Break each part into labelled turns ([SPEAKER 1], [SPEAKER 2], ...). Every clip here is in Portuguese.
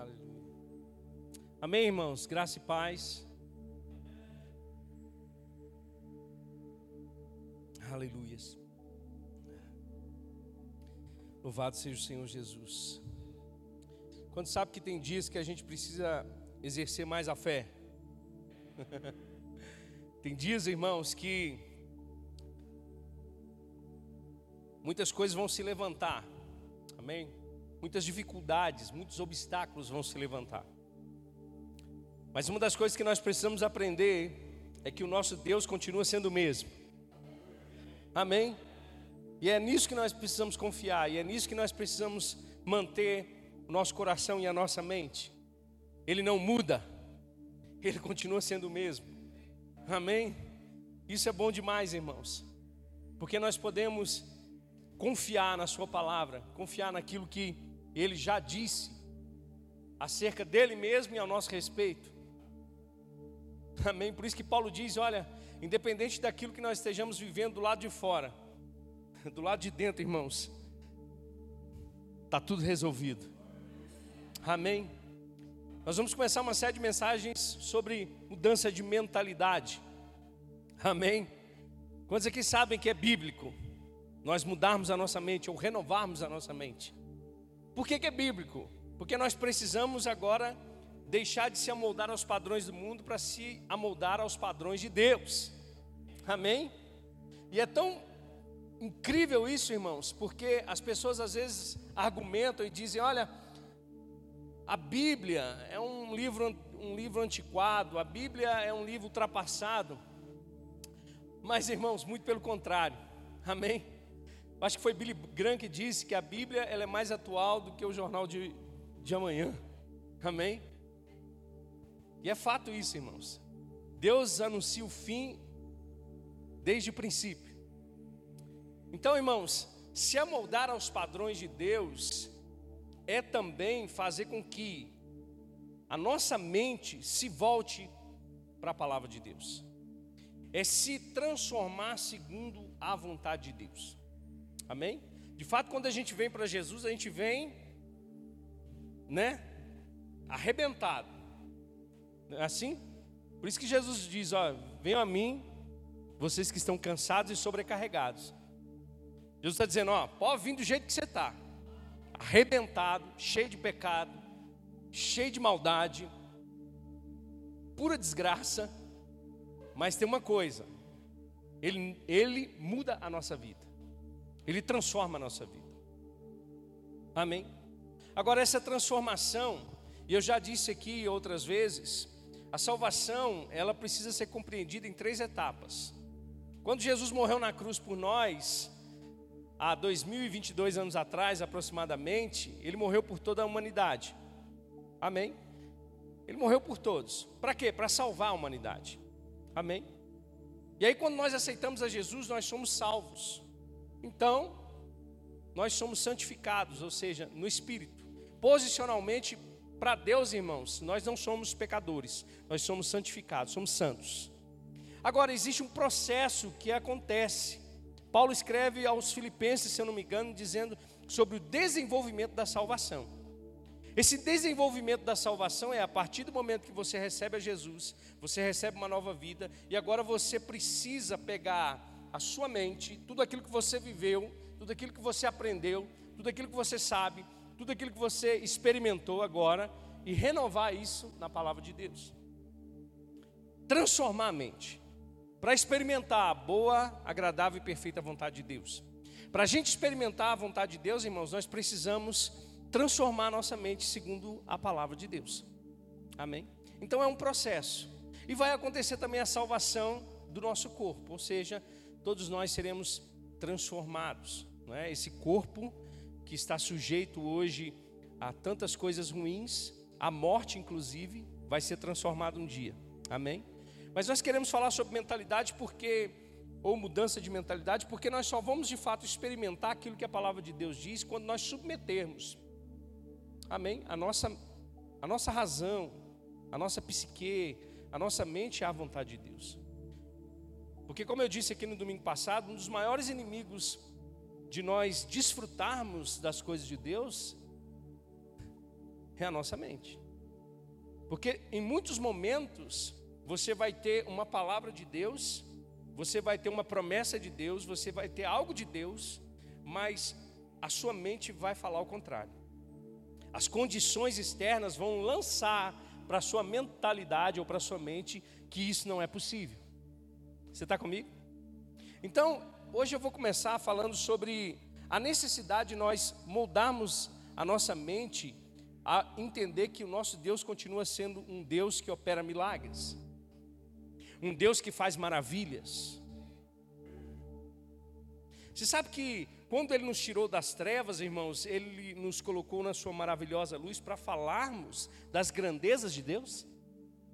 [SPEAKER 1] Aleluia. Amém, irmãos? Graça e paz. Aleluias. Louvado seja o Senhor Jesus. Quando sabe que tem dias que a gente precisa exercer mais a fé. tem dias, irmãos, que muitas coisas vão se levantar. Amém? Muitas dificuldades, muitos obstáculos vão se levantar. Mas uma das coisas que nós precisamos aprender é que o nosso Deus continua sendo o mesmo. Amém? E é nisso que nós precisamos confiar, e é nisso que nós precisamos manter o nosso coração e a nossa mente. Ele não muda, ele continua sendo o mesmo. Amém? Isso é bom demais, irmãos, porque nós podemos confiar na Sua palavra, confiar naquilo que Ele já disse acerca dele mesmo e ao nosso respeito. Amém? Por isso que Paulo diz: olha, independente daquilo que nós estejamos vivendo do lado de fora, do lado de dentro, irmãos, está tudo resolvido. Amém? Nós vamos começar uma série de mensagens sobre mudança de mentalidade. Amém? Quantos aqui sabem que é bíblico nós mudarmos a nossa mente ou renovarmos a nossa mente? Por que, que é bíblico? Porque nós precisamos agora deixar de se amoldar aos padrões do mundo para se amoldar aos padrões de Deus. Amém? E é tão incrível isso, irmãos, porque as pessoas às vezes argumentam e dizem: olha, a Bíblia é um livro, um livro antiquado, a Bíblia é um livro ultrapassado. Mas, irmãos, muito pelo contrário, amém? Acho que foi Billy Graham que disse que a Bíblia ela é mais atual do que o jornal de, de amanhã, amém? E é fato isso, irmãos. Deus anuncia o fim desde o princípio. Então, irmãos, se amoldar aos padrões de Deus é também fazer com que a nossa mente se volte para a palavra de Deus. É se transformar segundo a vontade de Deus. Amém? De fato, quando a gente vem para Jesus, a gente vem, né, arrebentado. É assim? Por isso que Jesus diz: ó, venham a mim, vocês que estão cansados e sobrecarregados. Jesus está dizendo: ó, pode vir do jeito que você está, arrebentado, cheio de pecado, cheio de maldade, pura desgraça. Mas tem uma coisa: ele, ele muda a nossa vida, ele transforma a nossa vida. Amém? Agora, essa transformação, e eu já disse aqui outras vezes, a salvação, ela precisa ser compreendida em três etapas. Quando Jesus morreu na cruz por nós, há 2022 anos atrás aproximadamente, ele morreu por toda a humanidade. Amém? Ele morreu por todos. Para quê? Para salvar a humanidade. Amém? E aí, quando nós aceitamos a Jesus, nós somos salvos. Então, nós somos santificados, ou seja, no Espírito. Posicionalmente, para Deus, irmãos, nós não somos pecadores, nós somos santificados, somos santos. Agora, existe um processo que acontece. Paulo escreve aos Filipenses, se eu não me engano, dizendo sobre o desenvolvimento da salvação. Esse desenvolvimento da salvação é a partir do momento que você recebe a Jesus, você recebe uma nova vida, e agora você precisa pegar a sua mente, tudo aquilo que você viveu, tudo aquilo que você aprendeu, tudo aquilo que você sabe, tudo aquilo que você experimentou agora e renovar isso na palavra de Deus. Transformar a mente para experimentar a boa, agradável e perfeita vontade de Deus. Para a gente experimentar a vontade de Deus, irmãos, nós precisamos transformar a nossa mente segundo a palavra de Deus. Amém? Então é um processo. E vai acontecer também a salvação do nosso corpo, ou seja, todos nós seremos transformados. Não é? Esse corpo que está sujeito hoje a tantas coisas ruins, a morte inclusive, vai ser transformado um dia. Amém? Mas nós queremos falar sobre mentalidade porque ou mudança de mentalidade, porque nós só vamos de fato experimentar aquilo que a palavra de Deus diz quando nós submetermos. Amém? A nossa a nossa razão, a nossa psique, a nossa mente é a vontade de Deus. Porque como eu disse aqui no domingo passado, um dos maiores inimigos de nós desfrutarmos das coisas de Deus é a nossa mente. Porque em muitos momentos você vai ter uma palavra de Deus, você vai ter uma promessa de Deus, você vai ter algo de Deus, mas a sua mente vai falar o contrário. As condições externas vão lançar para a sua mentalidade ou para a sua mente que isso não é possível. Você está comigo? Então, hoje eu vou começar falando sobre a necessidade de nós moldarmos a nossa mente a entender que o nosso Deus continua sendo um Deus que opera milagres, um Deus que faz maravilhas. Você sabe que quando Ele nos tirou das trevas, irmãos, Ele nos colocou na Sua maravilhosa luz para falarmos das grandezas de Deus?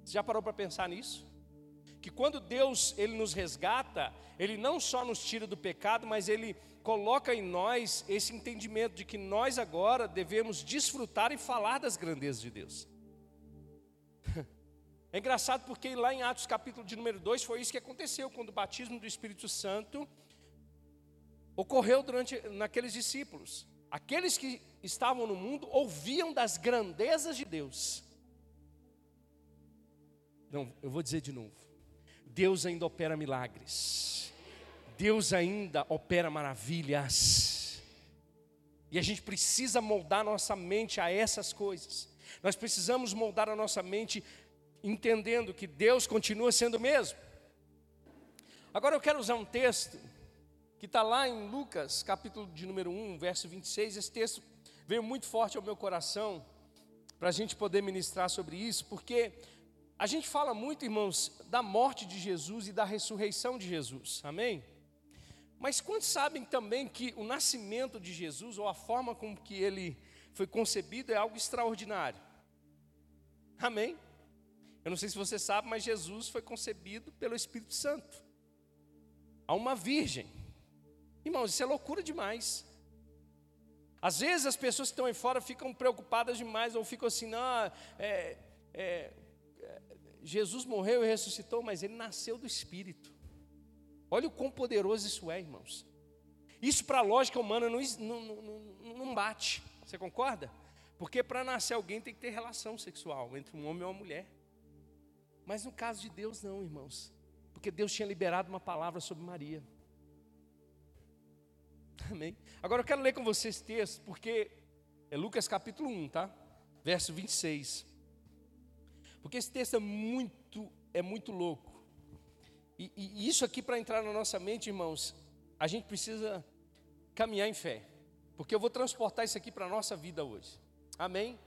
[SPEAKER 1] Você já parou para pensar nisso? Que quando Deus ele nos resgata, ele não só nos tira do pecado, mas ele coloca em nós esse entendimento de que nós agora devemos desfrutar e falar das grandezas de Deus. É engraçado porque lá em Atos capítulo de número 2 foi isso que aconteceu quando o batismo do Espírito Santo ocorreu durante naqueles discípulos. Aqueles que estavam no mundo ouviam das grandezas de Deus. Não, eu vou dizer de novo. Deus ainda opera milagres. Deus ainda opera maravilhas. E a gente precisa moldar nossa mente a essas coisas. Nós precisamos moldar a nossa mente entendendo que Deus continua sendo o mesmo. Agora eu quero usar um texto que está lá em Lucas, capítulo de número 1, verso 26. Esse texto veio muito forte ao meu coração para a gente poder ministrar sobre isso, porque a gente fala muito, irmãos, da morte de Jesus e da ressurreição de Jesus, amém? Mas quantos sabem também que o nascimento de Jesus, ou a forma como que ele foi concebido, é algo extraordinário? Amém? Eu não sei se você sabe, mas Jesus foi concebido pelo Espírito Santo, a uma virgem. Irmãos, isso é loucura demais. Às vezes as pessoas que estão aí fora ficam preocupadas demais, ou ficam assim, não, é, é Jesus morreu e ressuscitou, mas ele nasceu do Espírito. Olha o quão poderoso isso é, irmãos. Isso para a lógica humana não, não, não, não bate. Você concorda? Porque para nascer alguém tem que ter relação sexual entre um homem e uma mulher. Mas no caso de Deus, não, irmãos. Porque Deus tinha liberado uma palavra sobre Maria. Amém? Agora eu quero ler com vocês esse texto, porque é Lucas capítulo 1, tá? Verso 26. Porque esse texto é muito, é muito louco. E, e isso aqui, para entrar na nossa mente, irmãos, a gente precisa caminhar em fé. Porque eu vou transportar isso aqui para a nossa vida hoje. Amém?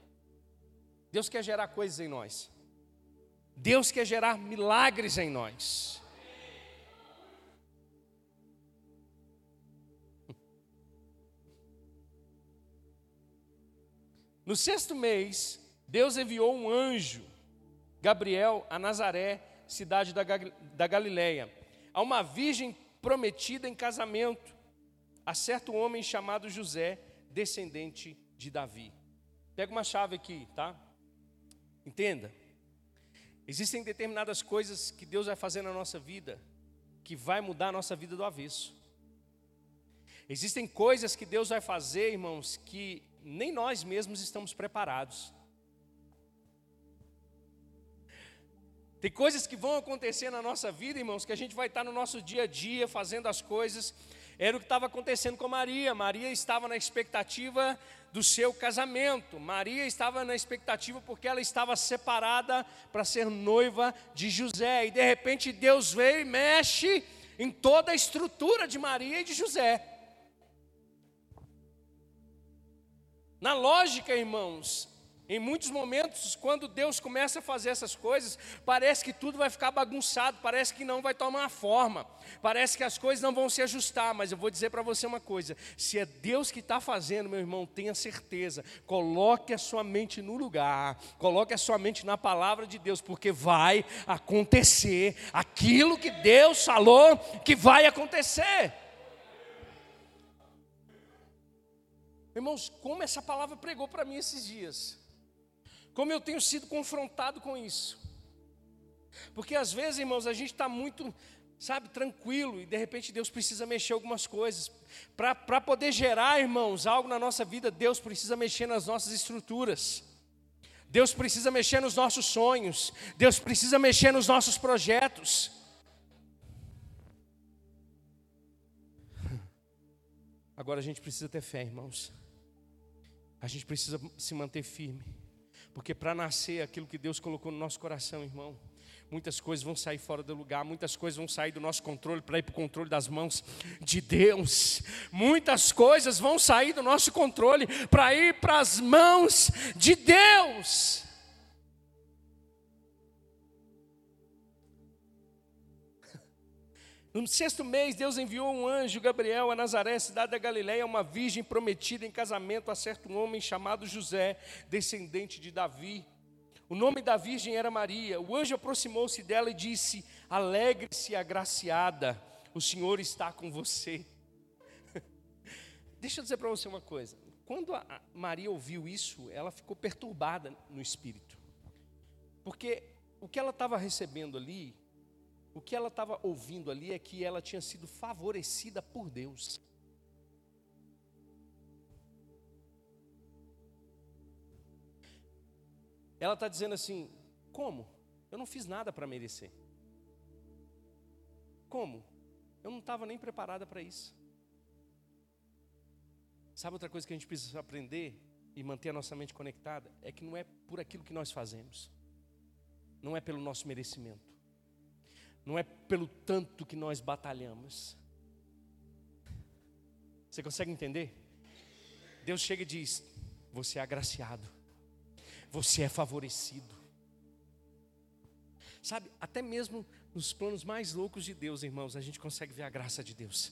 [SPEAKER 1] Deus quer gerar coisas em nós. Deus quer gerar milagres em nós. No sexto mês, Deus enviou um anjo Gabriel a Nazaré, cidade da, da Galileia, a uma virgem prometida em casamento, a certo homem chamado José, descendente de Davi. Pega uma chave aqui, tá? Entenda. Existem determinadas coisas que Deus vai fazer na nossa vida que vai mudar a nossa vida do avesso. Existem coisas que Deus vai fazer, irmãos, que nem nós mesmos estamos preparados. Tem coisas que vão acontecer na nossa vida, irmãos, que a gente vai estar no nosso dia a dia fazendo as coisas. Era o que estava acontecendo com Maria. Maria estava na expectativa do seu casamento. Maria estava na expectativa porque ela estava separada para ser noiva de José. E de repente Deus veio e mexe em toda a estrutura de Maria e de José. Na lógica, irmãos, em muitos momentos, quando Deus começa a fazer essas coisas, parece que tudo vai ficar bagunçado, parece que não vai tomar forma, parece que as coisas não vão se ajustar. Mas eu vou dizer para você uma coisa: se é Deus que está fazendo, meu irmão, tenha certeza, coloque a sua mente no lugar, coloque a sua mente na palavra de Deus, porque vai acontecer aquilo que Deus falou que vai acontecer. Irmãos, como essa palavra pregou para mim esses dias. Como eu tenho sido confrontado com isso. Porque às vezes, irmãos, a gente está muito, sabe, tranquilo e de repente Deus precisa mexer algumas coisas. Para poder gerar, irmãos, algo na nossa vida, Deus precisa mexer nas nossas estruturas. Deus precisa mexer nos nossos sonhos, Deus precisa mexer nos nossos projetos. Agora a gente precisa ter fé, irmãos. A gente precisa se manter firme. Porque para nascer aquilo que Deus colocou no nosso coração, irmão, muitas coisas vão sair fora do lugar, muitas coisas vão sair do nosso controle para ir para o controle das mãos de Deus. Muitas coisas vão sair do nosso controle para ir para as mãos de Deus. No sexto mês, Deus enviou um anjo, Gabriel, a Nazaré, cidade da Galiléia, uma virgem prometida em casamento a certo homem chamado José, descendente de Davi. O nome da virgem era Maria. O anjo aproximou-se dela e disse: Alegre-se, agraciada, o Senhor está com você. Deixa eu dizer para você uma coisa. Quando Maria ouviu isso, ela ficou perturbada no espírito. Porque o que ela estava recebendo ali o que ela estava ouvindo ali é que ela tinha sido favorecida por Deus. Ela está dizendo assim: como? Eu não fiz nada para merecer. Como? Eu não estava nem preparada para isso. Sabe outra coisa que a gente precisa aprender e manter a nossa mente conectada? É que não é por aquilo que nós fazemos, não é pelo nosso merecimento não é pelo tanto que nós batalhamos. Você consegue entender? Deus chega e diz: Você é agraciado, você é favorecido. Sabe, até mesmo nos planos mais loucos de Deus, irmãos, a gente consegue ver a graça de Deus.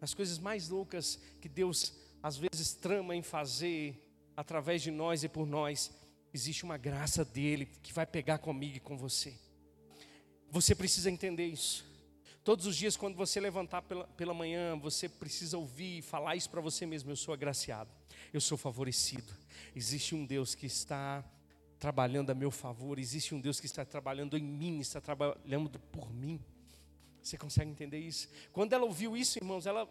[SPEAKER 1] Nas coisas mais loucas que Deus às vezes trama em fazer através de nós e por nós, existe uma graça dele que vai pegar comigo e com você. Você precisa entender isso. Todos os dias, quando você levantar pela, pela manhã, você precisa ouvir e falar isso para você mesmo: eu sou agraciado, eu sou favorecido. Existe um Deus que está trabalhando a meu favor, existe um Deus que está trabalhando em mim, está trabalhando por mim. Você consegue entender isso? Quando ela ouviu isso, irmãos, ela.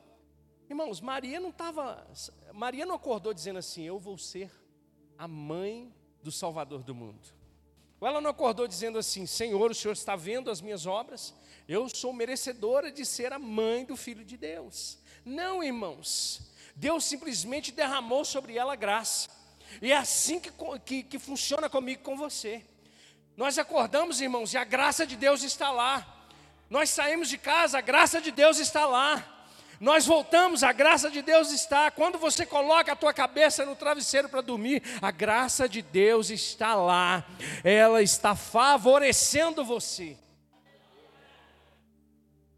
[SPEAKER 1] Irmãos, Maria não estava. Maria não acordou dizendo assim: Eu vou ser a mãe do Salvador do mundo. Ou ela não acordou dizendo assim: Senhor, o Senhor está vendo as minhas obras? Eu sou merecedora de ser a mãe do Filho de Deus. Não, irmãos. Deus simplesmente derramou sobre ela graça. E é assim que, que, que funciona comigo com você. Nós acordamos, irmãos, e a graça de Deus está lá. Nós saímos de casa, a graça de Deus está lá. Nós voltamos, a graça de Deus está. Quando você coloca a tua cabeça no travesseiro para dormir, a graça de Deus está lá. Ela está favorecendo você.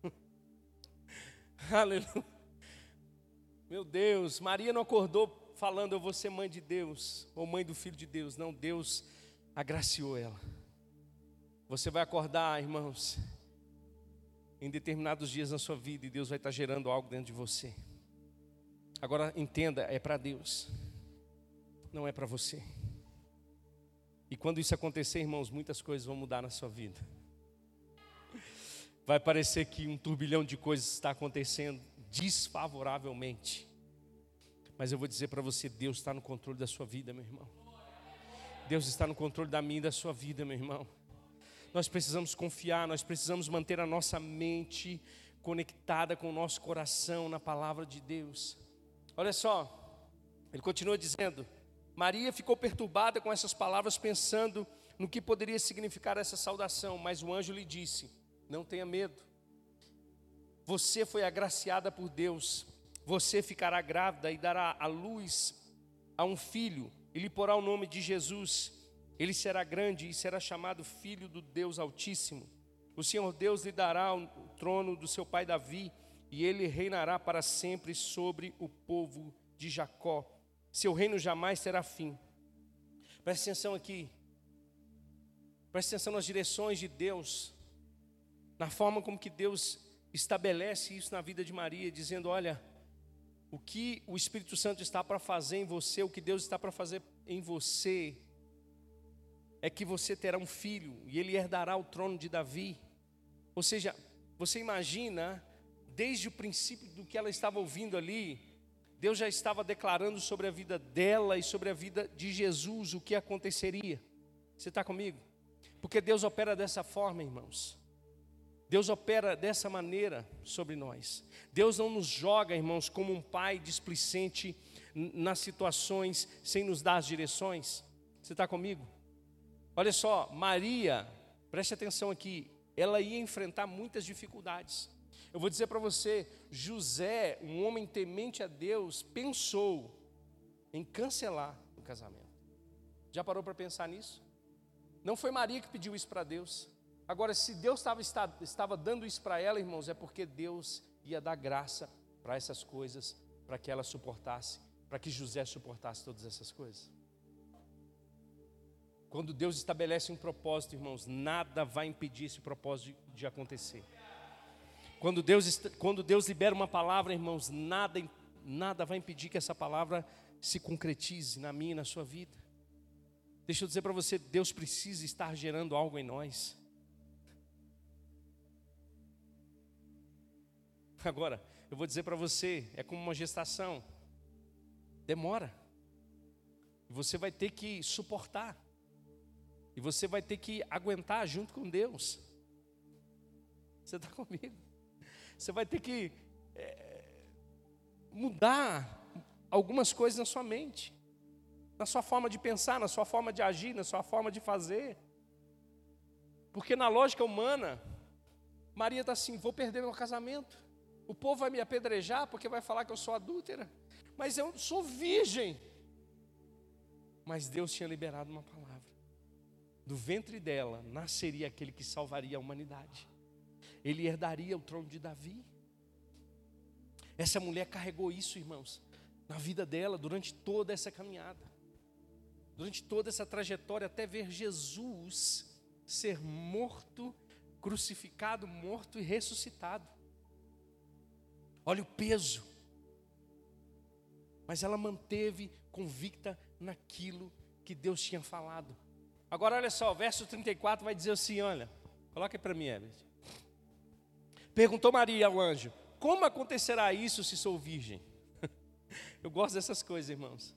[SPEAKER 1] Aleluia. Meu Deus, Maria não acordou falando eu vou ser mãe de Deus ou mãe do filho de Deus. Não, Deus agraciou ela. Você vai acordar, irmãos em determinados dias na sua vida e Deus vai estar gerando algo dentro de você. Agora entenda, é para Deus, não é para você. E quando isso acontecer, irmãos, muitas coisas vão mudar na sua vida. Vai parecer que um turbilhão de coisas está acontecendo desfavoravelmente. Mas eu vou dizer para você: Deus está no controle da sua vida, meu irmão. Deus está no controle da minha e da sua vida, meu irmão nós precisamos confiar, nós precisamos manter a nossa mente conectada com o nosso coração na palavra de Deus. Olha só, ele continua dizendo: Maria ficou perturbada com essas palavras, pensando no que poderia significar essa saudação, mas o anjo lhe disse: Não tenha medo, você foi agraciada por Deus, você ficará grávida e dará à luz a um filho, e lhe porá o nome de Jesus ele será grande e será chamado Filho do Deus Altíssimo. O Senhor Deus lhe dará o trono do seu pai Davi, e ele reinará para sempre sobre o povo de Jacó. Seu reino jamais terá fim. Preste atenção aqui. Preste atenção nas direções de Deus, na forma como que Deus estabelece isso na vida de Maria, dizendo: olha, o que o Espírito Santo está para fazer em você, o que Deus está para fazer em você, é que você terá um filho e ele herdará o trono de Davi. Ou seja, você imagina, desde o princípio do que ela estava ouvindo ali, Deus já estava declarando sobre a vida dela e sobre a vida de Jesus o que aconteceria. Você está comigo? Porque Deus opera dessa forma, irmãos. Deus opera dessa maneira sobre nós. Deus não nos joga, irmãos, como um pai displicente nas situações sem nos dar as direções. Você está comigo? Olha só, Maria, preste atenção aqui, ela ia enfrentar muitas dificuldades. Eu vou dizer para você, José, um homem temente a Deus, pensou em cancelar o casamento. Já parou para pensar nisso? Não foi Maria que pediu isso para Deus. Agora, se Deus estava, estava dando isso para ela, irmãos, é porque Deus ia dar graça para essas coisas, para que ela suportasse, para que José suportasse todas essas coisas. Quando Deus estabelece um propósito, irmãos, nada vai impedir esse propósito de, de acontecer. Quando Deus, quando Deus libera uma palavra, irmãos, nada, nada vai impedir que essa palavra se concretize na minha e na sua vida. Deixa eu dizer para você, Deus precisa estar gerando algo em nós. Agora, eu vou dizer para você, é como uma gestação. Demora. Você vai ter que suportar. E você vai ter que aguentar junto com Deus. Você está comigo? Você vai ter que é, mudar algumas coisas na sua mente, na sua forma de pensar, na sua forma de agir, na sua forma de fazer. Porque na lógica humana, Maria está assim: vou perder meu casamento. O povo vai me apedrejar porque vai falar que eu sou adúltera. Mas eu sou virgem. Mas Deus tinha liberado uma palavra. Do ventre dela nasceria aquele que salvaria a humanidade. Ele herdaria o trono de Davi. Essa mulher carregou isso, irmãos, na vida dela durante toda essa caminhada. Durante toda essa trajetória até ver Jesus ser morto, crucificado, morto e ressuscitado. Olha o peso. Mas ela manteve convicta naquilo que Deus tinha falado. Agora olha só, o verso 34 vai dizer assim, olha, coloca para mim, Everett. Perguntou Maria ao anjo: Como acontecerá isso se sou virgem? Eu gosto dessas coisas, irmãos.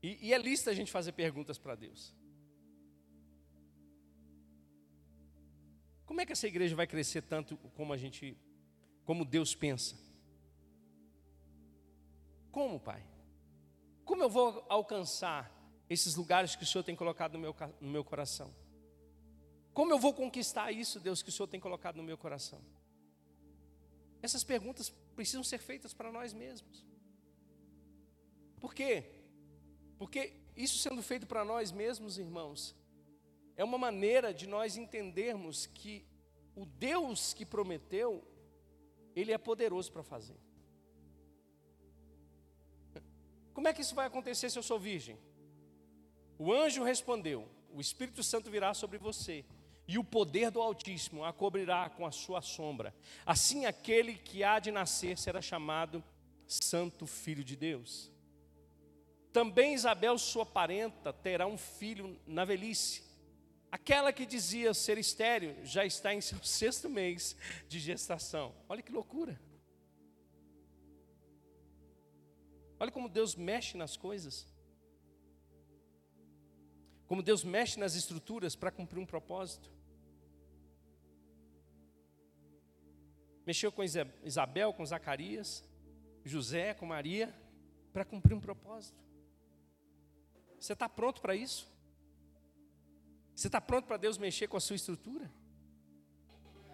[SPEAKER 1] E, e é lista a gente fazer perguntas para Deus. Como é que essa igreja vai crescer tanto como a gente, como Deus pensa? Como, Pai? Como eu vou alcançar esses lugares que o Senhor tem colocado no meu, no meu coração? Como eu vou conquistar isso, Deus, que o Senhor tem colocado no meu coração? Essas perguntas precisam ser feitas para nós mesmos. Por quê? Porque isso sendo feito para nós mesmos, irmãos, é uma maneira de nós entendermos que o Deus que prometeu, Ele é poderoso para fazer. Como é que isso vai acontecer se eu sou virgem? O anjo respondeu: O Espírito Santo virá sobre você, e o poder do Altíssimo a cobrirá com a sua sombra. Assim, aquele que há de nascer será chamado Santo Filho de Deus. Também Isabel, sua parenta, terá um filho na velhice. Aquela que dizia ser estéreo já está em seu sexto mês de gestação. Olha que loucura. Olha como Deus mexe nas coisas. Como Deus mexe nas estruturas para cumprir um propósito. Mexeu com Isabel, com Zacarias, José, com Maria, para cumprir um propósito. Você está pronto para isso? Você está pronto para Deus mexer com a sua estrutura?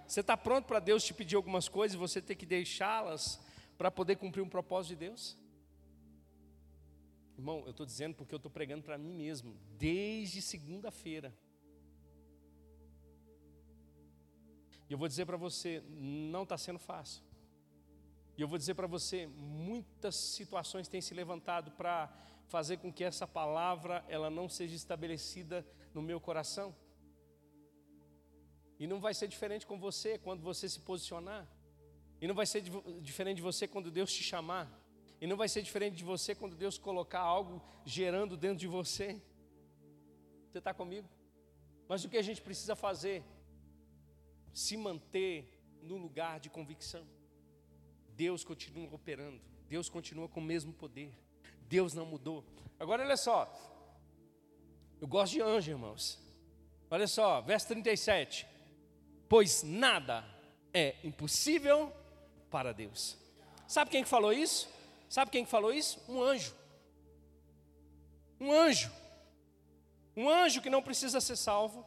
[SPEAKER 1] Você está pronto para Deus te pedir algumas coisas e você ter que deixá-las para poder cumprir um propósito de Deus? Irmão, eu estou dizendo porque eu estou pregando para mim mesmo, desde segunda-feira. E eu vou dizer para você, não está sendo fácil. E eu vou dizer para você, muitas situações têm se levantado para fazer com que essa palavra ela não seja estabelecida no meu coração. E não vai ser diferente com você quando você se posicionar. E não vai ser diferente de você quando Deus te chamar. E não vai ser diferente de você quando Deus colocar algo gerando dentro de você. Você está comigo? Mas o que a gente precisa fazer? Se manter no lugar de convicção. Deus continua operando, Deus continua com o mesmo poder, Deus não mudou. Agora olha só, eu gosto de anjo, irmãos. Olha só, verso 37. Pois nada é impossível para Deus. Sabe quem que falou isso? Sabe quem que falou isso? Um anjo. Um anjo. Um anjo que não precisa ser salvo.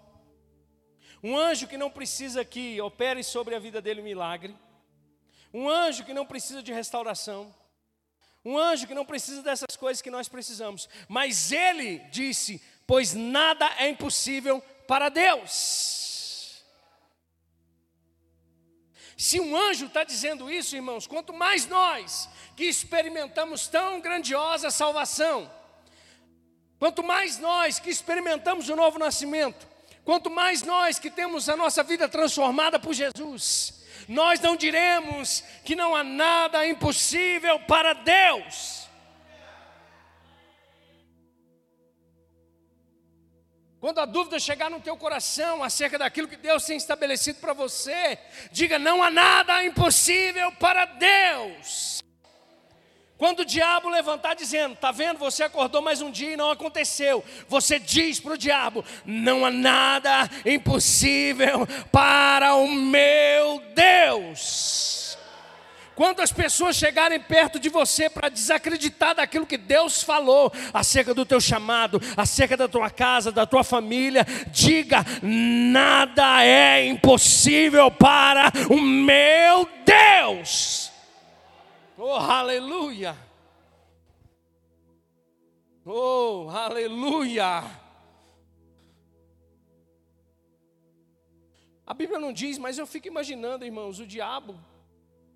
[SPEAKER 1] Um anjo que não precisa que opere sobre a vida dele um milagre. Um anjo que não precisa de restauração. Um anjo que não precisa dessas coisas que nós precisamos. Mas ele disse: Pois nada é impossível para Deus. Se um anjo está dizendo isso, irmãos, quanto mais nós que experimentamos tão grandiosa salvação, quanto mais nós que experimentamos o novo nascimento, quanto mais nós que temos a nossa vida transformada por Jesus, nós não diremos que não há nada impossível para Deus. Quando a dúvida chegar no teu coração acerca daquilo que Deus tem estabelecido para você, diga: não há nada impossível para Deus. Quando o diabo levantar dizendo, tá vendo, você acordou mais um dia e não aconteceu, você diz para o diabo: não há nada impossível para o meu Deus. Quando as pessoas chegarem perto de você para desacreditar daquilo que Deus falou acerca do teu chamado, acerca da tua casa, da tua família, diga: nada é impossível para o meu Deus. Oh, aleluia! Oh, aleluia! A Bíblia não diz, mas eu fico imaginando, irmãos, o diabo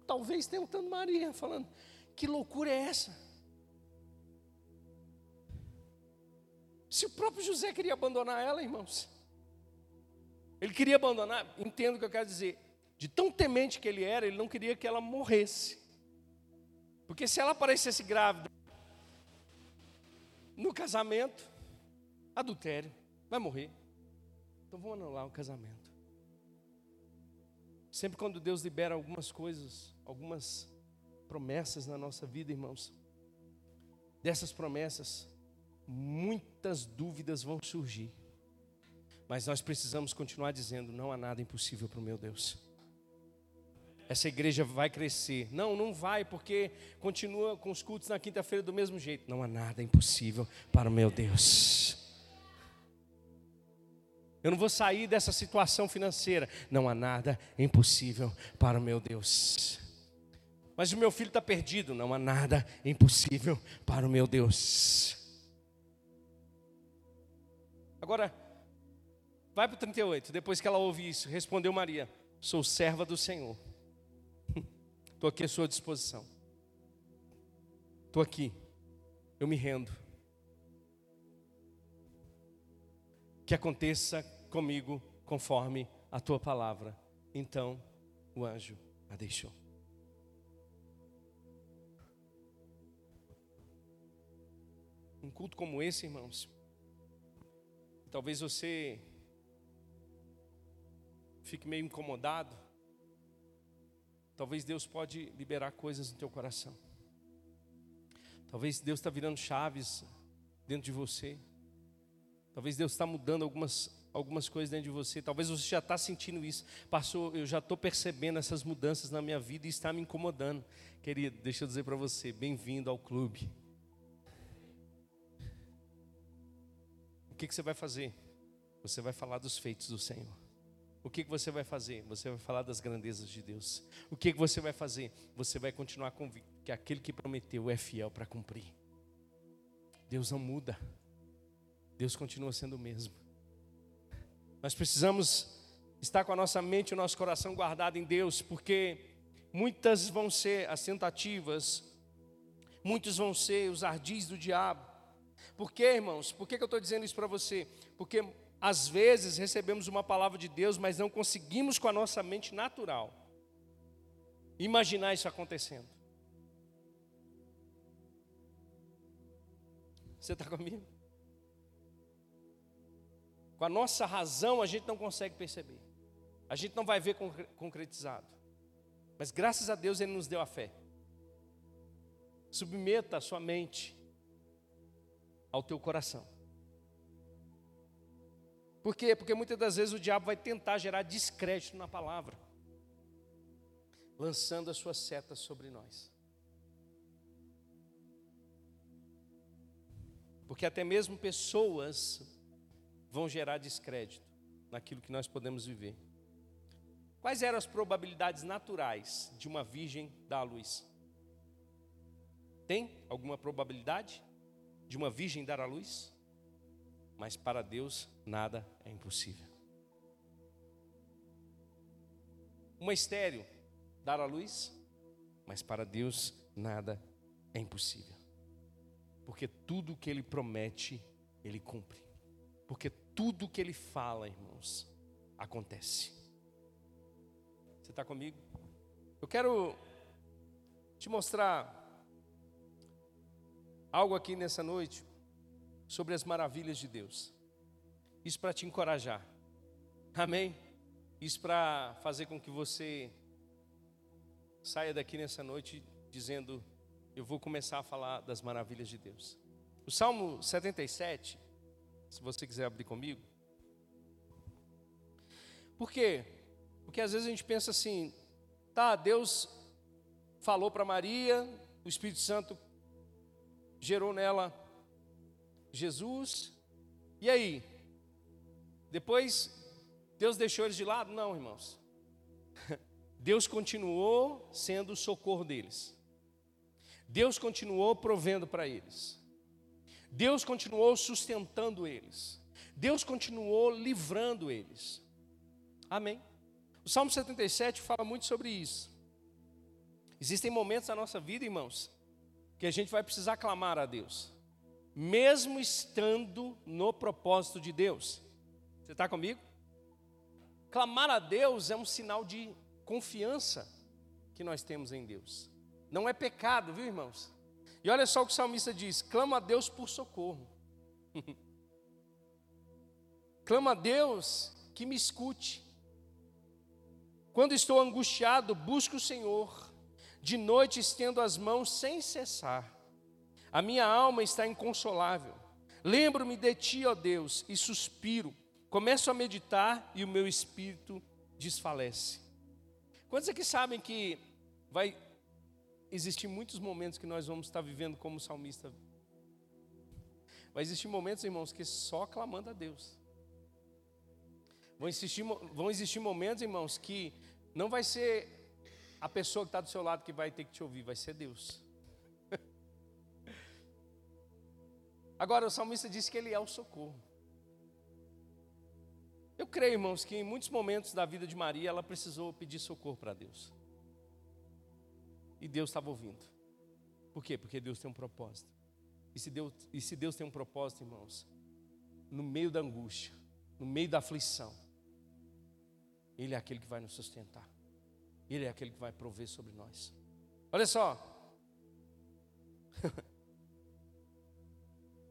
[SPEAKER 1] talvez tentando Maria, falando: que loucura é essa? Se o próprio José queria abandonar ela, irmãos, ele queria abandonar, entendo o que eu quero dizer, de tão temente que ele era, ele não queria que ela morresse. Porque se ela aparecesse grávida no casamento, adultério, vai morrer. Então vamos anular o casamento. Sempre quando Deus libera algumas coisas, algumas promessas na nossa vida, irmãos, dessas promessas, muitas dúvidas vão surgir. Mas nós precisamos continuar dizendo: não há nada impossível para o meu Deus essa igreja vai crescer. Não, não vai, porque continua com os cultos na quinta-feira do mesmo jeito. Não há nada impossível para o meu Deus. Eu não vou sair dessa situação financeira. Não há nada impossível para o meu Deus. Mas o meu filho está perdido. Não há nada impossível para o meu Deus. Agora, vai para o 38. Depois que ela ouve isso, respondeu Maria: Sou serva do Senhor Estou aqui à sua disposição. Estou aqui. Eu me rendo. Que aconteça comigo conforme a tua palavra. Então o anjo a deixou. Um culto como esse, irmãos, talvez você fique meio incomodado, Talvez Deus pode liberar coisas no teu coração. Talvez Deus está virando chaves dentro de você. Talvez Deus está mudando algumas, algumas coisas dentro de você. Talvez você já está sentindo isso. Passou, eu já estou percebendo essas mudanças na minha vida e está me incomodando. Querido, deixa eu dizer para você, bem-vindo ao clube. O que, que você vai fazer? Você vai falar dos feitos do Senhor. O que, que você vai fazer? Você vai falar das grandezas de Deus. O que, que você vai fazer? Você vai continuar convicto que aquele que prometeu é fiel para cumprir. Deus não muda. Deus continua sendo o mesmo. Nós precisamos estar com a nossa mente e o nosso coração guardado em Deus, porque muitas vão ser as tentativas, muitos vão ser os ardis do diabo. Por quê, irmãos? Por que, que eu estou dizendo isso para você? Porque às vezes recebemos uma palavra de Deus, mas não conseguimos com a nossa mente natural imaginar isso acontecendo. Você está comigo? Com a nossa razão a gente não consegue perceber, a gente não vai ver concretizado, mas graças a Deus Ele nos deu a fé. Submeta a sua mente ao teu coração. Por quê? Porque muitas das vezes o diabo vai tentar gerar descrédito na palavra, lançando as suas setas sobre nós. Porque até mesmo pessoas vão gerar descrédito naquilo que nós podemos viver. Quais eram as probabilidades naturais de uma virgem dar à luz? Tem alguma probabilidade de uma virgem dar à luz? Mas para Deus nada é impossível. Uma estéreo dar à luz, mas para Deus nada é impossível. Porque tudo o que Ele promete, Ele cumpre. Porque tudo que Ele fala, irmãos, acontece. Você está comigo? Eu quero te mostrar algo aqui nessa noite sobre as maravilhas de Deus. Isso para te encorajar. Amém? Isso para fazer com que você saia daqui nessa noite dizendo: Eu vou começar a falar das maravilhas de Deus. O Salmo 77, se você quiser abrir comigo. Por quê? Porque às vezes a gente pensa assim: tá, Deus falou para Maria, o Espírito Santo gerou nela Jesus. E aí? Depois Deus deixou eles de lado? Não, irmãos. Deus continuou sendo o socorro deles. Deus continuou provendo para eles. Deus continuou sustentando eles. Deus continuou livrando eles. Amém. O Salmo 77 fala muito sobre isso. Existem momentos na nossa vida, irmãos, que a gente vai precisar clamar a Deus, mesmo estando no propósito de Deus. Você está comigo? Clamar a Deus é um sinal de confiança que nós temos em Deus. Não é pecado, viu, irmãos? E olha só o que o salmista diz: clama a Deus por socorro. clama a Deus que me escute. Quando estou angustiado, busco o Senhor. De noite estendo as mãos sem cessar. A minha alma está inconsolável. Lembro-me de ti, ó Deus, e suspiro. Começo a meditar e o meu espírito desfalece. Quantos aqui sabem que vai existir muitos momentos que nós vamos estar vivendo como salmista? Vai existir momentos, irmãos, que só clamando a Deus. Vão existir, vão existir momentos, irmãos, que não vai ser a pessoa que está do seu lado que vai ter que te ouvir, vai ser Deus. Agora, o salmista disse que ele é o socorro. Eu creio, irmãos, que em muitos momentos da vida de Maria, ela precisou pedir socorro para Deus. E Deus estava ouvindo. Por quê? Porque Deus tem um propósito. E se Deus, e se Deus tem um propósito, irmãos, no meio da angústia, no meio da aflição, Ele é aquele que vai nos sustentar. Ele é aquele que vai prover sobre nós. Olha só.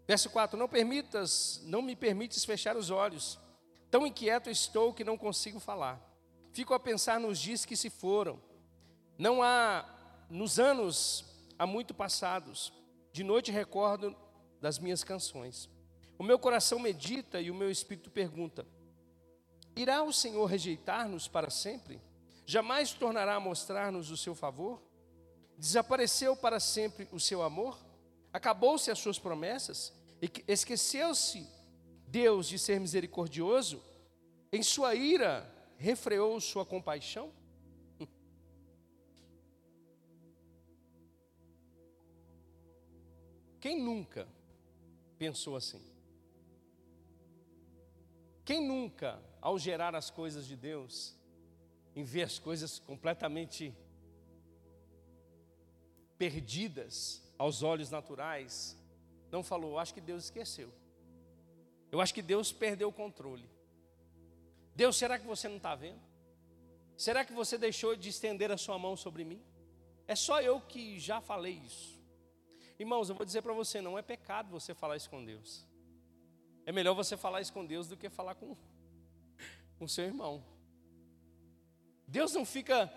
[SPEAKER 1] Verso 4: Não permitas, não me permites fechar os olhos. Tão inquieto estou que não consigo falar. Fico a pensar nos dias que se foram. Não há nos anos há muito passados. De noite recordo das minhas canções. O meu coração medita e o meu espírito pergunta: Irá o Senhor rejeitar-nos para sempre? Jamais tornará a mostrar-nos o seu favor? Desapareceu para sempre o seu amor? Acabou-se as suas promessas? Esqueceu-se Deus de ser misericordioso? Em sua ira refreou sua compaixão? Quem nunca pensou assim? Quem nunca, ao gerar as coisas de Deus, em ver as coisas completamente perdidas aos olhos naturais, não falou, acho que Deus esqueceu. Eu acho que Deus perdeu o controle. Deus, será que você não está vendo? Será que você deixou de estender a sua mão sobre mim? É só eu que já falei isso. Irmãos, eu vou dizer para você, não é pecado você falar isso com Deus. É melhor você falar isso com Deus do que falar com o seu irmão. Deus não fica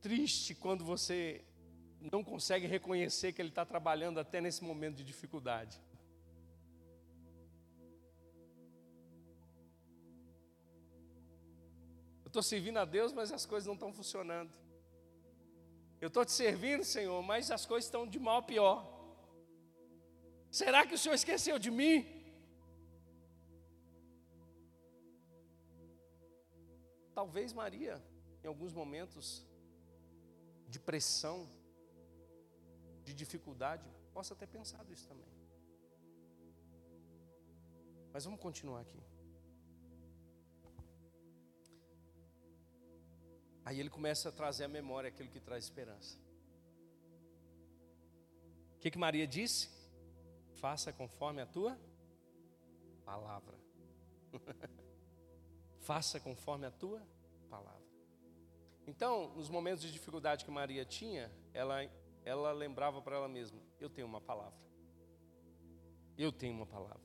[SPEAKER 1] triste quando você não consegue reconhecer que ele está trabalhando até nesse momento de dificuldade. Eu estou servindo a Deus, mas as coisas não estão funcionando. Eu estou te servindo, Senhor, mas as coisas estão de mal a pior. Será que o Senhor esqueceu de mim? Talvez Maria, em alguns momentos de pressão, de dificuldade, possa ter pensado isso também. Mas vamos continuar aqui. Aí ele começa a trazer à memória aquilo que traz esperança. O que, que Maria disse? Faça conforme a tua palavra. Faça conforme a tua palavra. Então, nos momentos de dificuldade que Maria tinha, ela ela lembrava para ela mesma: Eu tenho uma palavra. Eu tenho uma palavra.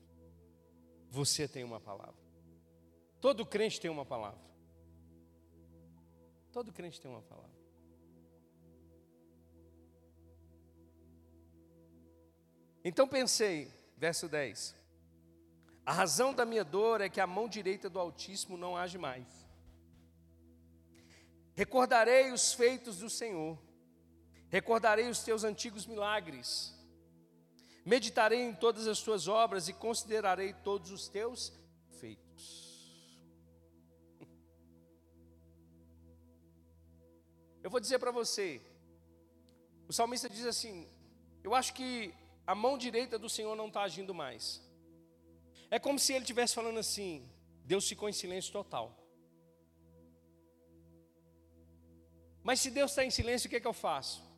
[SPEAKER 1] Você tem uma palavra. Todo crente tem uma palavra. Todo crente tem uma palavra. Então pensei, verso 10: A razão da minha dor é que a mão direita do Altíssimo não age mais. Recordarei os feitos do Senhor Recordarei os teus antigos milagres. Meditarei em todas as tuas obras e considerarei todos os teus Eu vou dizer para você, o salmista diz assim: Eu acho que a mão direita do Senhor não está agindo mais. É como se ele estivesse falando assim: Deus ficou em silêncio total. Mas se Deus está em silêncio, o que, é que eu faço?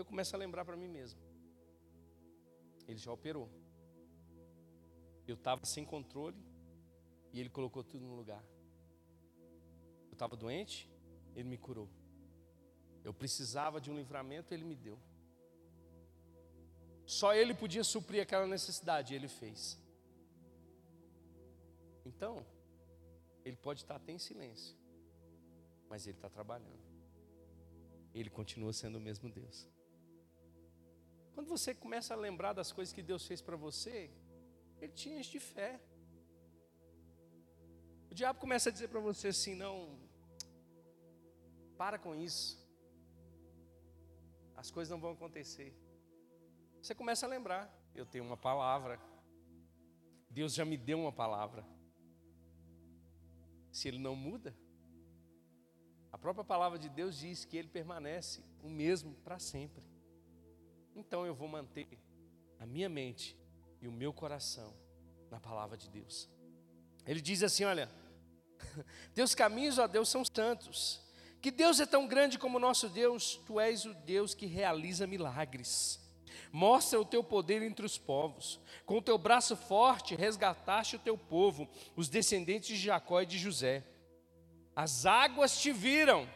[SPEAKER 1] eu começo a lembrar para mim mesmo. Ele já operou. Eu estava sem controle e ele colocou tudo no lugar. Estava doente, ele me curou. Eu precisava de um livramento, ele me deu. Só ele podia suprir aquela necessidade, ele fez. Então, ele pode estar até em silêncio, mas ele está trabalhando. Ele continua sendo o mesmo Deus. Quando você começa a lembrar das coisas que Deus fez para você, Ele te enche de fé. O diabo começa a dizer para você assim: não, para com isso, as coisas não vão acontecer. Você começa a lembrar: eu tenho uma palavra, Deus já me deu uma palavra. Se Ele não muda, a própria palavra de Deus diz que Ele permanece o mesmo para sempre então eu vou manter a minha mente e o meu coração na palavra de Deus. Ele diz assim: Olha, teus caminhos, ó Deus, são santos. Que Deus é tão grande como nosso Deus, tu és o Deus que realiza milagres. Mostra o teu poder entre os povos. Com o teu braço forte resgataste o teu povo, os descendentes de Jacó e de José. As águas te viram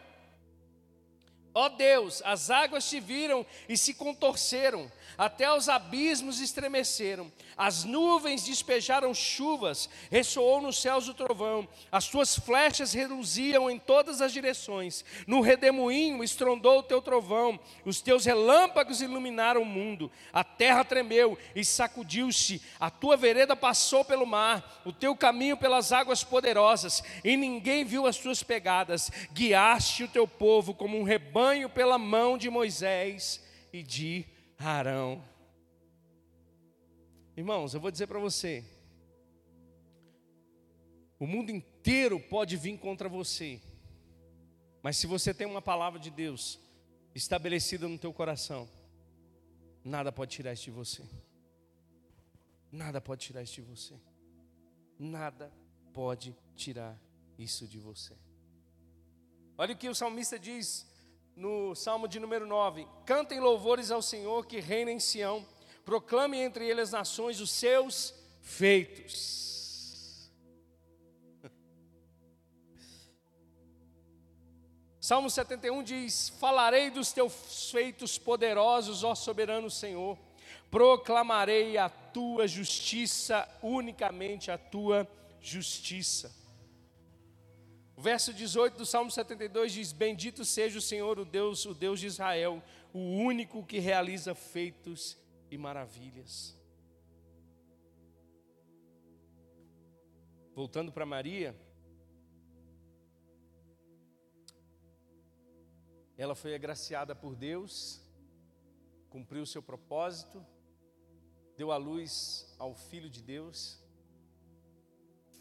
[SPEAKER 1] Ó Deus, as águas te viram e se contorceram, até os abismos estremeceram, as nuvens despejaram chuvas, ressoou nos céus o trovão, as tuas flechas reluziam em todas as direções, no redemoinho estrondou o teu trovão, os teus relâmpagos iluminaram o mundo, a terra tremeu e sacudiu-se, a tua vereda passou pelo mar, o teu caminho pelas águas poderosas, e ninguém viu as tuas pegadas, guiaste o teu povo como um rebanho pela mão de Moisés e de Arão. Irmãos, eu vou dizer para você: o mundo inteiro pode vir contra você, mas se você tem uma palavra de Deus estabelecida no teu coração, nada pode tirar isso de você. Nada pode tirar isso de você. Nada pode tirar isso de você. Olha o que o salmista diz no Salmo de número 9: Cantem louvores ao Senhor que reina em Sião, proclame entre eles as nações os seus feitos. Salmo 71 diz: Falarei dos teus feitos poderosos, ó soberano Senhor, proclamarei a tua justiça, unicamente a tua justiça O verso 18 do Salmo 72 diz: Bendito seja o Senhor, o Deus, o Deus de Israel, o único que realiza feitos e maravilhas. Voltando para Maria, ela foi agraciada por Deus, cumpriu o seu propósito, deu a luz ao Filho de Deus,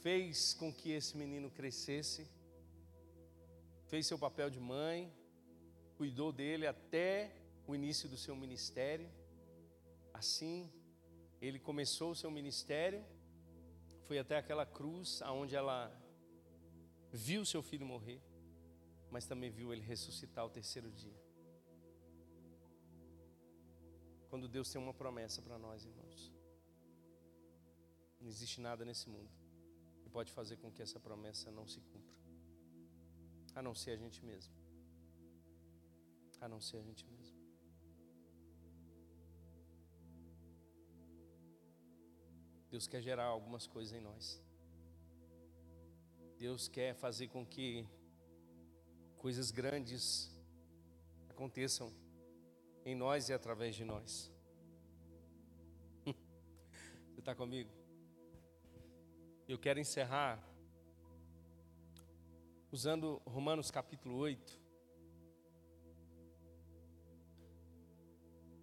[SPEAKER 1] fez com que esse menino crescesse, fez seu papel de mãe, cuidou dele até o início do seu ministério. Assim, ele começou o seu ministério foi até aquela cruz aonde ela viu seu filho morrer, mas também viu ele ressuscitar o terceiro dia. Quando Deus tem uma promessa para nós, irmãos, não existe nada nesse mundo que pode fazer com que essa promessa não se cumpra, a não ser a gente mesmo, a não ser a gente mesmo. Deus quer gerar algumas coisas em nós. Deus quer fazer com que coisas grandes aconteçam em nós e através de nós. Você está comigo? Eu quero encerrar usando Romanos capítulo 8,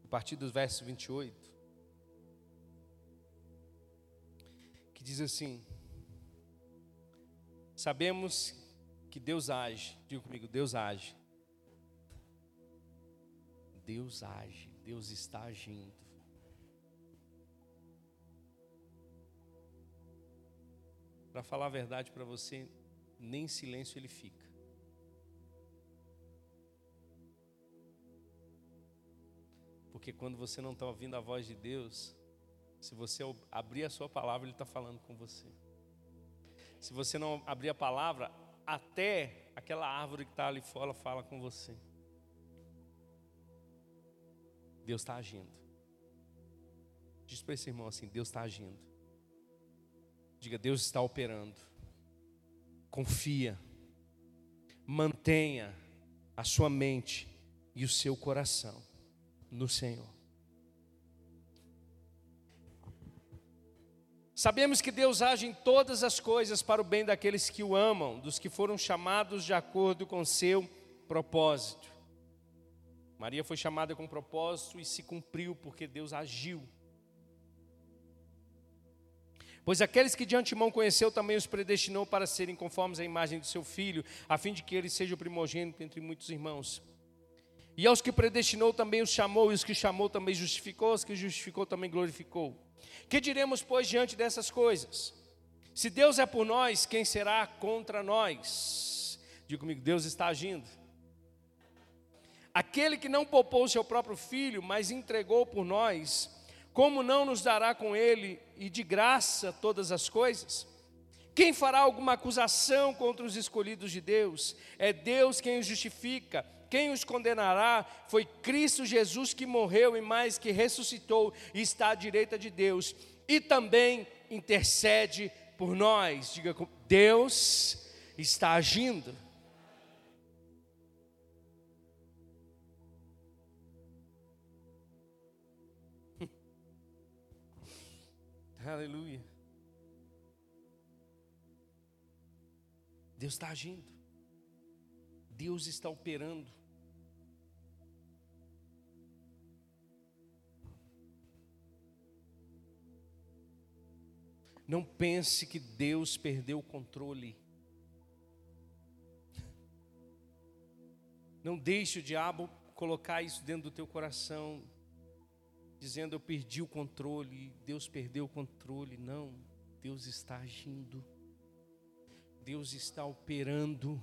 [SPEAKER 1] a partir do verso 28. diz assim: Sabemos que Deus age, diga comigo, Deus age. Deus age, Deus está agindo. Para falar a verdade para você, nem em silêncio ele fica. Porque quando você não está ouvindo a voz de Deus, se você abrir a sua palavra, Ele está falando com você. Se você não abrir a palavra, até aquela árvore que está ali fora fala com você. Deus está agindo. Diz para esse irmão assim: Deus está agindo. Diga, Deus está operando. Confia. Mantenha a sua mente e o seu coração no Senhor. Sabemos que Deus age em todas as coisas para o bem daqueles que o amam, dos que foram chamados de acordo com seu propósito. Maria foi chamada com propósito e se cumpriu porque Deus agiu. Pois aqueles que de antemão conheceu também os predestinou para serem conformes à imagem de seu filho, a fim de que ele seja o primogênito entre muitos irmãos. E aos que predestinou também os chamou, e os que chamou também justificou, os que justificou também glorificou. Que diremos, pois, diante dessas coisas? Se Deus é por nós, quem será contra nós? Diga comigo, Deus está agindo. Aquele que não poupou o seu próprio filho, mas entregou por nós, como não nos dará com ele e de graça todas as coisas? Quem fará alguma acusação contra os escolhidos de Deus? É Deus quem os justifica quem os condenará? Foi Cristo Jesus que morreu e mais que ressuscitou e está à direita de Deus e também intercede por nós. Diga, Deus está agindo. Aleluia. Deus está agindo. Deus está operando. Não pense que Deus perdeu o controle. Não deixe o diabo colocar isso dentro do teu coração, dizendo eu perdi o controle, Deus perdeu o controle. Não, Deus está agindo. Deus está operando.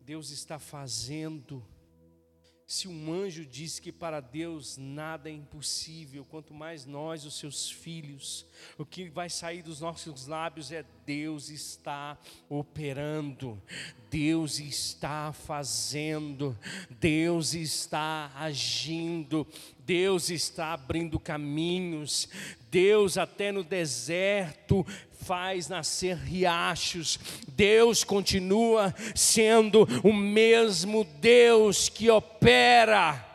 [SPEAKER 1] Deus está fazendo. Se um anjo diz que para Deus nada é impossível, quanto mais nós, os seus filhos, o que vai sair dos nossos lábios é Deus está operando, Deus está fazendo, Deus está agindo, Deus está abrindo caminhos, Deus até no deserto faz nascer riachos. Deus continua sendo o mesmo Deus que opera.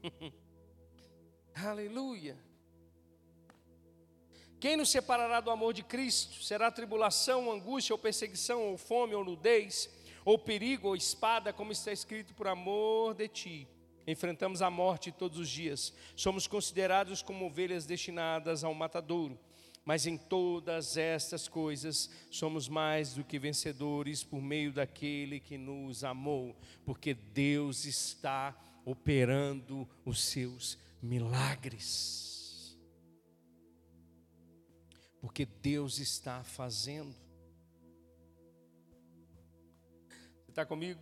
[SPEAKER 1] Aleluia. Quem nos separará do amor de Cristo? Será tribulação, angústia, ou perseguição, ou fome, ou nudez, ou perigo, ou espada, como está escrito, por amor de ti. Enfrentamos a morte todos os dias. Somos considerados como ovelhas destinadas ao matadouro. Mas em todas estas coisas somos mais do que vencedores por meio daquele que nos amou, porque Deus está operando os seus milagres porque Deus está fazendo. Você está comigo?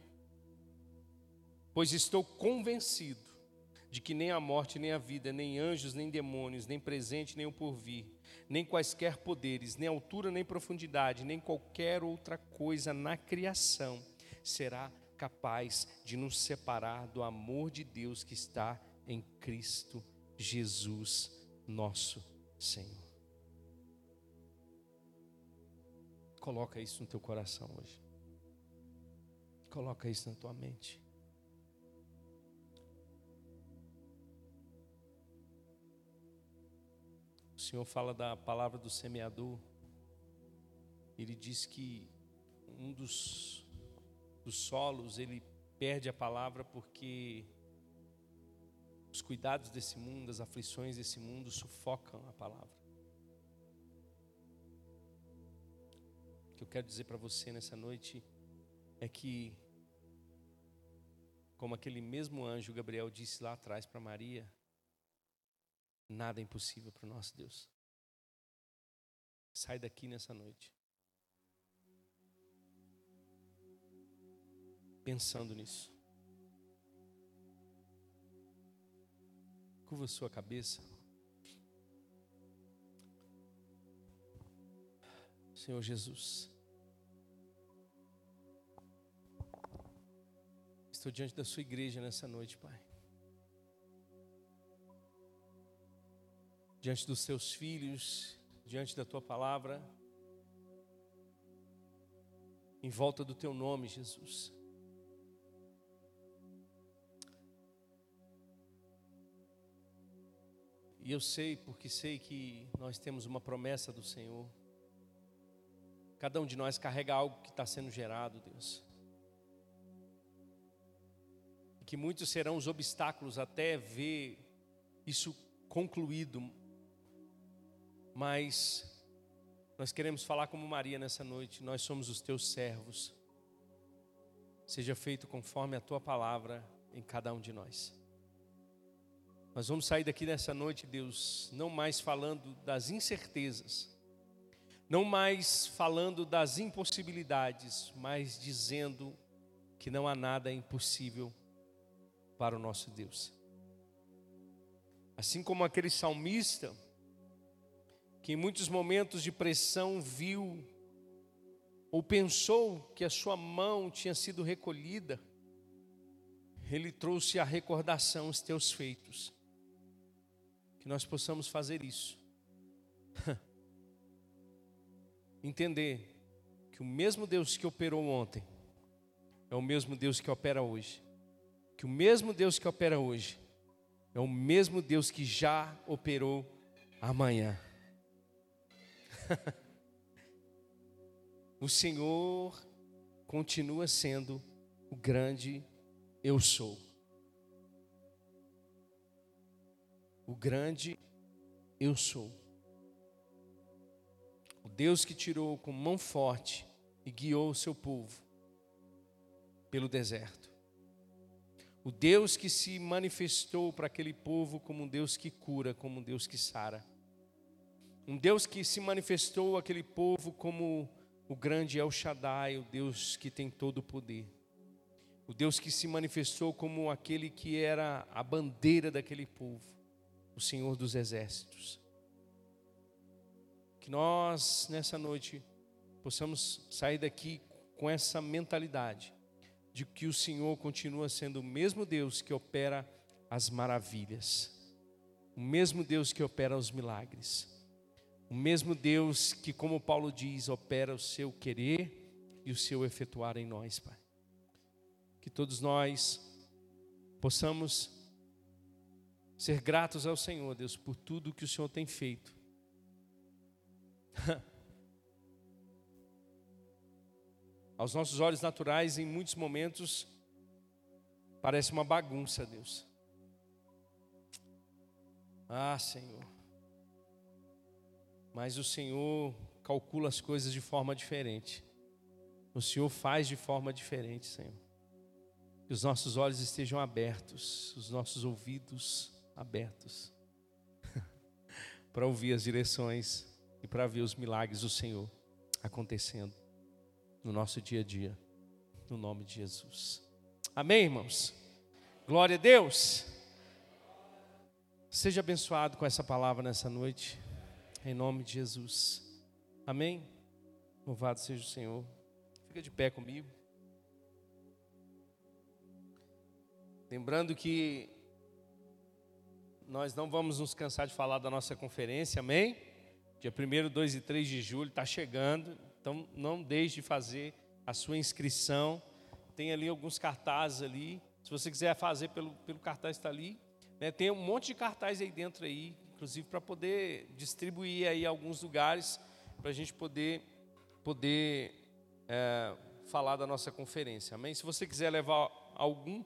[SPEAKER 1] Pois estou convencido de que nem a morte, nem a vida, nem anjos, nem demônios, nem presente, nem o porvir, nem quaisquer poderes, nem altura, nem profundidade, nem qualquer outra coisa na criação será capaz de nos separar do amor de Deus que está em Cristo Jesus, nosso Senhor. Coloca isso no teu coração hoje. Coloca isso na tua mente. O Senhor fala da palavra do semeador. Ele diz que um dos, dos solos ele perde a palavra porque os cuidados desse mundo, as aflições desse mundo sufocam a palavra. Que eu quero dizer para você nessa noite é que, como aquele mesmo anjo Gabriel disse lá atrás para Maria, nada é impossível para o nosso Deus. Sai daqui nessa noite. Pensando nisso. Curva sua cabeça. Senhor Jesus. Estou diante da sua igreja nessa noite, Pai. Diante dos seus filhos, diante da tua palavra, em volta do teu nome, Jesus. E eu sei, porque sei que nós temos uma promessa do Senhor. Cada um de nós carrega algo que está sendo gerado, Deus. Que muitos serão os obstáculos até ver isso concluído. Mas nós queremos falar como Maria nessa noite, nós somos os teus servos. Seja feito conforme a tua palavra em cada um de nós. Nós vamos sair daqui nessa noite, Deus, não mais falando das incertezas, não mais falando das impossibilidades, mas dizendo que não há nada impossível para o nosso Deus. Assim como aquele salmista, que em muitos momentos de pressão viu ou pensou que a sua mão tinha sido recolhida, ele trouxe a recordação os teus feitos. Que nós possamos fazer isso. Entender que o mesmo Deus que operou ontem é o mesmo Deus que opera hoje que o mesmo Deus que opera hoje é o mesmo Deus que já operou amanhã. o Senhor continua sendo o grande eu sou. O grande eu sou. O Deus que tirou com mão forte e guiou o seu povo pelo deserto. O Deus que se manifestou para aquele povo como um Deus que cura, como um Deus que sara. Um Deus que se manifestou aquele povo como o grande El Shaddai, o Deus que tem todo o poder. O Deus que se manifestou como aquele que era a bandeira daquele povo, o Senhor dos exércitos. Que nós, nessa noite, possamos sair daqui com essa mentalidade de que o Senhor continua sendo o mesmo Deus que opera as maravilhas, o mesmo Deus que opera os milagres, o mesmo Deus que, como Paulo diz, opera o seu querer e o seu efetuar em nós, Pai. Que todos nós possamos ser gratos ao Senhor, Deus, por tudo que o Senhor tem feito. Aos nossos olhos naturais, em muitos momentos, parece uma bagunça, Deus. Ah, Senhor. Mas o Senhor calcula as coisas de forma diferente. O Senhor faz de forma diferente, Senhor. Que os nossos olhos estejam abertos, os nossos ouvidos abertos, para ouvir as direções e para ver os milagres do Senhor acontecendo no nosso dia a dia, no nome de Jesus. Amém, irmãos? Glória a Deus. Seja abençoado com essa palavra nessa noite, em nome de Jesus. Amém? Louvado seja o Senhor. Fica de pé comigo. Lembrando que nós não vamos nos cansar de falar da nossa conferência, amém? Dia 1, 2 e 3 de julho está chegando. Então não deixe de fazer a sua inscrição. Tem ali alguns cartazes ali. Se você quiser fazer pelo, pelo cartaz está ali. Né? Tem um monte de cartaz aí dentro aí, inclusive para poder distribuir aí alguns lugares para a gente poder poder é, falar da nossa conferência. Amém? Se você quiser levar algum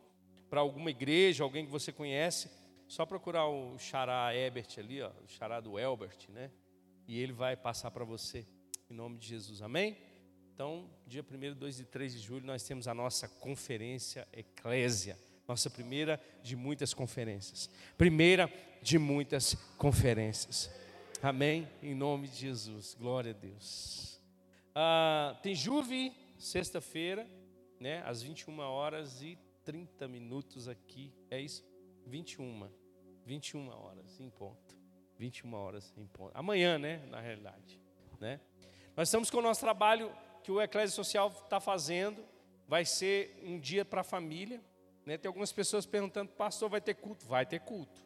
[SPEAKER 1] para alguma igreja, alguém que você conhece, só procurar o Xará Ebert ali, ó, o Xará do Elbert, né? E ele vai passar para você. Em nome de Jesus, amém? Então, dia 1, 2 e 3 de julho, nós temos a nossa conferência Eclésia. Nossa primeira de muitas conferências. Primeira de muitas conferências. Amém? Em nome de Jesus. Glória a Deus. Ah, tem Juve, sexta-feira, né? Às 21 horas e 30 minutos aqui. É isso? 21. 21 horas em ponto. 21 horas em ponto. Amanhã, né? Na realidade. Né? Nós estamos com o nosso trabalho que o Eclésia Social está fazendo. Vai ser um dia para a família. Né? Tem algumas pessoas perguntando, pastor, vai ter culto? Vai ter culto.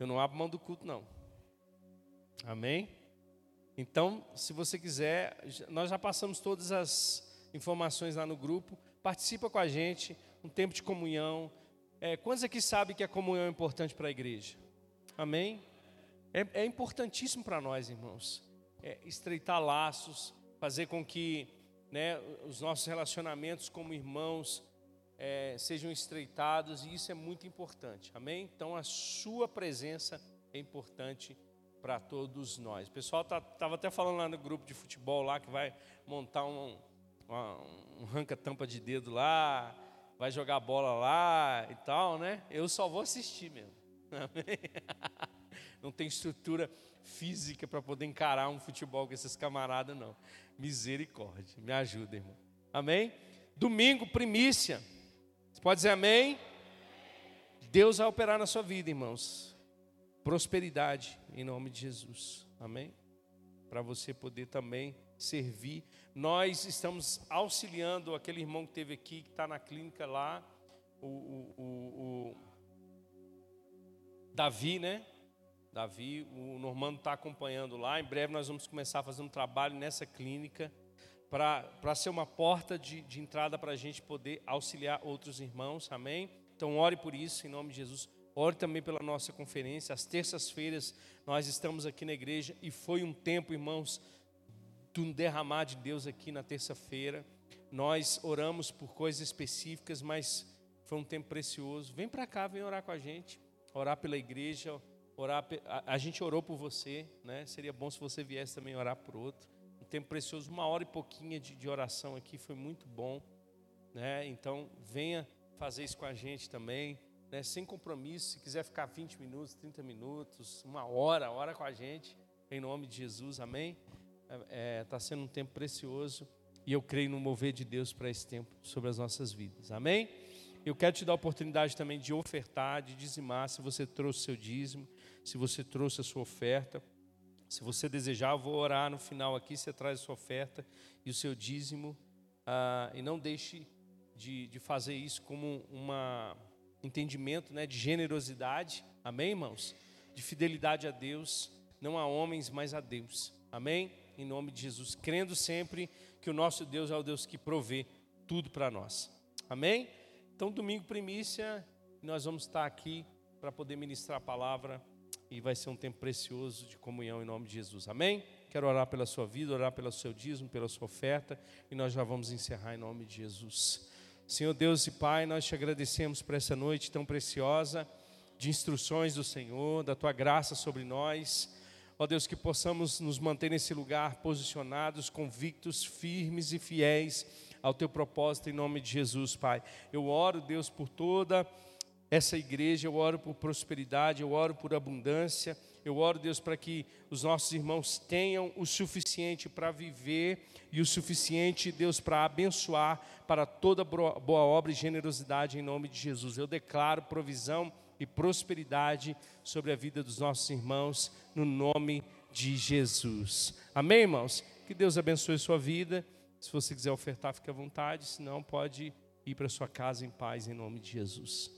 [SPEAKER 1] Eu não abro mão do culto, não. Amém? Então, se você quiser, nós já passamos todas as informações lá no grupo. Participa com a gente, um tempo de comunhão. É, quantos aqui sabem que a comunhão é importante para a igreja? Amém? É, é importantíssimo para nós, irmãos é, estreitar laços, fazer com que né, os nossos relacionamentos como irmãos é, sejam estreitados, e isso é muito importante, amém? Então a sua presença é importante para todos nós. O pessoal estava tá, até falando lá no grupo de futebol lá que vai montar um, um ranca-tampa de dedo lá, vai jogar bola lá e tal, né? Eu só vou assistir mesmo. Amém? Não tem estrutura física para poder encarar um futebol com esses camaradas, não. Misericórdia. Me ajuda, irmão. Amém? Domingo, primícia. Você pode dizer amém? Deus vai operar na sua vida, irmãos. Prosperidade em nome de Jesus. Amém? Para você poder também servir. Nós estamos auxiliando aquele irmão que teve aqui, que está na clínica lá, o, o, o, o Davi, né? Davi, o Normando está acompanhando lá. Em breve nós vamos começar a fazer um trabalho nessa clínica para ser uma porta de, de entrada para a gente poder auxiliar outros irmãos, amém? Então ore por isso, em nome de Jesus. Ore também pela nossa conferência. Às terças-feiras nós estamos aqui na igreja e foi um tempo, irmãos, de um derramar de Deus aqui na terça-feira. Nós oramos por coisas específicas, mas foi um tempo precioso. Vem para cá, vem orar com a gente, orar pela igreja orar, a, a, gente orou por você, né? Seria bom se você viesse também orar por outro. Um tempo precioso, uma hora e pouquinha de, de oração aqui foi muito bom, né? Então venha fazer isso com a gente também, né? Sem compromisso, se quiser ficar 20 minutos, 30 minutos, uma hora, hora com a gente, em nome de Jesus, amém? Está é, tá sendo um tempo precioso e eu creio no mover de Deus para esse tempo sobre as nossas vidas, amém? Eu quero te dar a oportunidade também de ofertar, de dizimar, se você trouxe seu dízimo, se você trouxe a sua oferta. Se você desejar, eu vou orar no final aqui. Você traz a sua oferta e o seu dízimo. Ah, e não deixe de, de fazer isso como um entendimento né, de generosidade. Amém, irmãos? De fidelidade a Deus. Não a homens, mas a Deus. Amém? Em nome de Jesus. Crendo sempre que o nosso Deus é o Deus que provê tudo para nós. Amém? Então, domingo primícia, nós vamos estar aqui para poder ministrar a palavra e vai ser um tempo precioso de comunhão em nome de Jesus. Amém? Quero orar pela sua vida, orar pelo seu dízimo, pela sua oferta e nós já vamos encerrar em nome de Jesus. Senhor Deus e Pai, nós te agradecemos por essa noite tão preciosa de instruções do Senhor, da tua graça sobre nós. Ó Deus, que possamos nos manter nesse lugar posicionados, convictos, firmes e fiéis ao teu propósito em nome de Jesus, Pai. Eu oro, Deus, por toda essa igreja, eu oro por prosperidade, eu oro por abundância, eu oro, Deus, para que os nossos irmãos tenham o suficiente para viver e o suficiente, Deus, para abençoar para toda boa obra e generosidade em nome de Jesus. Eu declaro provisão e prosperidade sobre a vida dos nossos irmãos, no nome de Jesus. Amém, irmãos? Que Deus abençoe sua vida. Se você quiser ofertar, fique à vontade, se não, pode ir para sua casa em paz, em nome de Jesus.